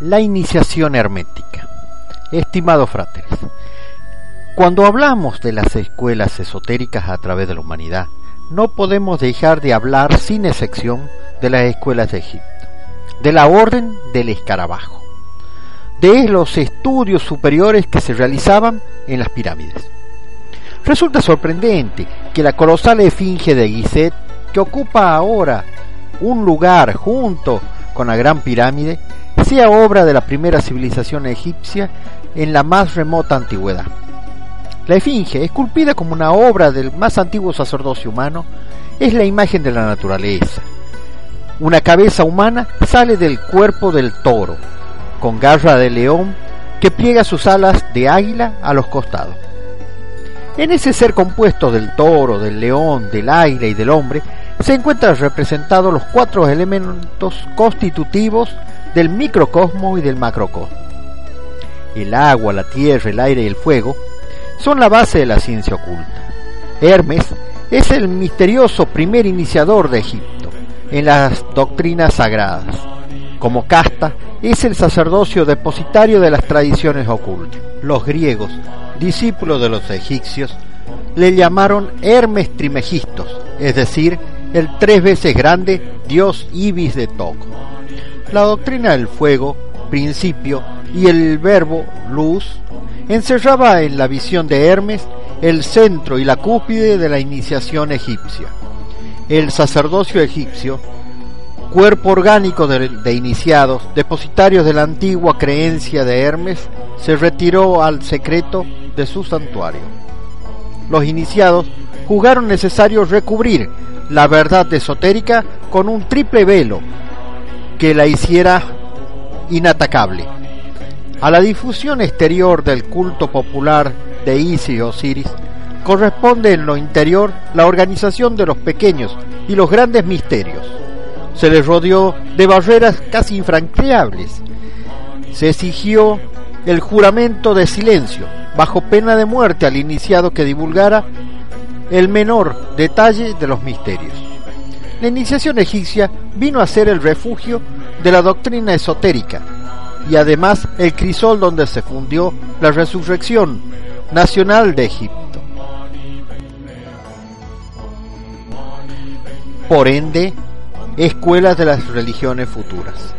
La iniciación hermética. Estimados fráteres, cuando hablamos de las escuelas esotéricas a través de la humanidad, no podemos dejar de hablar sin excepción de las escuelas de Egipto, de la orden del escarabajo, de los estudios superiores que se realizaban en las pirámides. Resulta sorprendente que la colosal esfinge de Gizeh, que ocupa ahora un lugar junto con la Gran Pirámide, sea obra de la primera civilización egipcia en la más remota antigüedad. La esfinge, esculpida como una obra del más antiguo sacerdocio humano, es la imagen de la naturaleza. Una cabeza humana sale del cuerpo del toro, con garra de león que pliega sus alas de águila a los costados. En ese ser compuesto del toro, del león, del águila y del hombre, se encuentran representados los cuatro elementos constitutivos del microcosmo y del macrocosmo. El agua, la tierra, el aire y el fuego son la base de la ciencia oculta. Hermes es el misterioso primer iniciador de Egipto en las doctrinas sagradas. Como casta, es el sacerdocio depositario de las tradiciones ocultas. Los griegos, discípulos de los egipcios, le llamaron Hermes Trimegistos, es decir, el tres veces grande dios Ibis de Toco. La doctrina del fuego, principio, y el verbo luz encerraba en la visión de Hermes el centro y la cúspide de la iniciación egipcia. El sacerdocio egipcio, cuerpo orgánico de, de, iniciados, depositarios de la antigua creencia de Hermes, se retiró al secreto de su santuario. Los iniciados jugaron necesario recubrir la verdad esotérica con un triple velo que la hiciera inatacable. A la difusión exterior del culto popular de Isis y Osiris corresponde en lo interior la organización de los pequeños y los grandes misterios. Se les rodeó de barreras casi infranqueables. Se exigió el juramento de silencio, bajo pena de muerte al iniciado que divulgara el menor detalle de los misterios. La iniciación egipcia vino a ser el refugio de la doctrina esotérica y además el crisol donde se fundió la resurrección nacional de Egipto. Por ende, escuelas de las religiones futuras.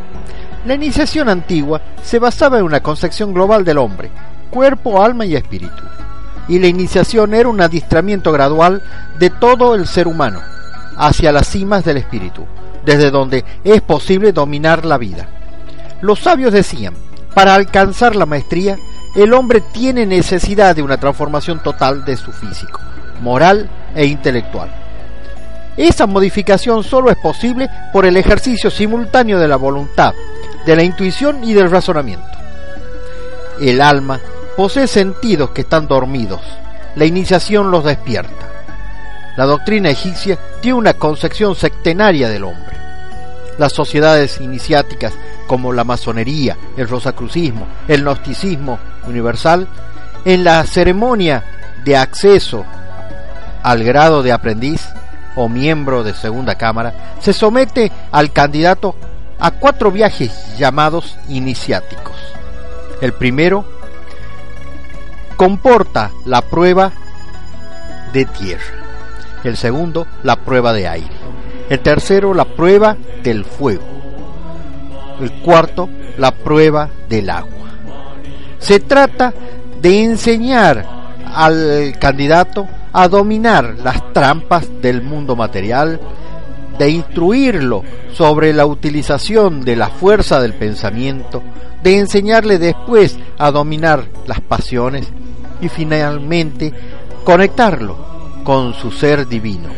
La iniciación antigua se basaba en una concepción global del hombre, cuerpo, alma y espíritu. Y la iniciación era un adiestramiento gradual de todo el ser humano, hacia las cimas del espíritu, desde donde es posible dominar la vida. Los sabios decían, para alcanzar la maestría, el hombre tiene necesidad de una transformación total de su físico, moral e intelectual. Esa modificación solo es posible por el ejercicio simultáneo de la voluntad, de la intuición y del razonamiento. El alma posee sentidos que están dormidos. La iniciación los despierta. La doctrina egipcia tiene una concepción sectenaria del hombre. Las sociedades iniciáticas como la masonería, el rosacrucismo, el gnosticismo universal, en la ceremonia de acceso al grado de aprendiz o miembro de segunda cámara, se somete al candidato a cuatro viajes llamados iniciáticos. El primero comporta la prueba de tierra. El segundo la prueba de aire, el tercero la prueba del fuego, el cuarto la prueba del agua. Se trata de enseñar al candidato a dominar las trampas del mundo material, de instruirlo sobre la utilización de la fuerza del pensamiento, de enseñarle después a dominar las pasiones y finalmente conectarlo con su ser divino,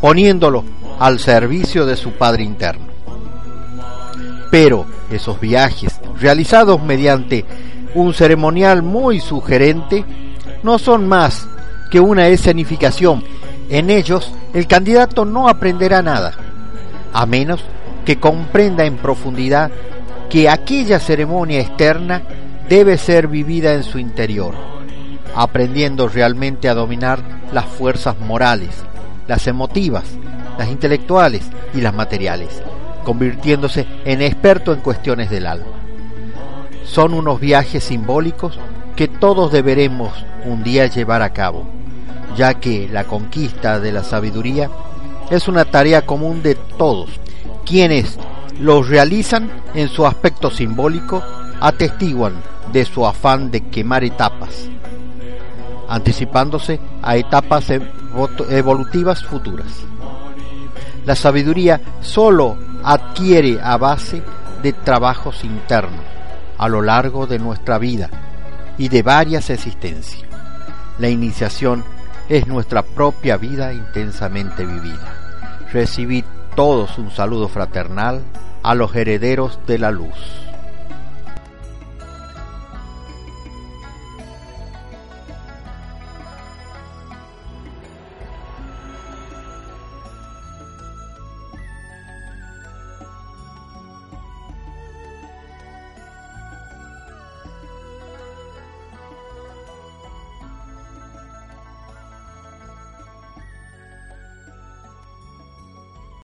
poniéndolo al servicio de su Padre interno. Pero esos viajes, realizados mediante un ceremonial muy sugerente, no son más que una escenificación. En ellos el candidato no aprenderá nada, a menos que comprenda en profundidad que aquella ceremonia externa debe ser vivida en su interior aprendiendo realmente a dominar las fuerzas morales, las emotivas, las intelectuales y las materiales, convirtiéndose en experto en cuestiones del alma. son unos viajes simbólicos que todos deberemos un día llevar a cabo, ya que la conquista de la sabiduría es una tarea común de todos, quienes los realizan en su aspecto simbólico atestiguan de su afán de quemar etapas, anticipándose a etapas evolutivas futuras. La sabiduría solo adquiere a base de trabajos internos a lo largo de nuestra vida y de varias existencias. La iniciación es nuestra propia vida intensamente vivida. Recibid todos un saludo fraternal a los herederos de la luz.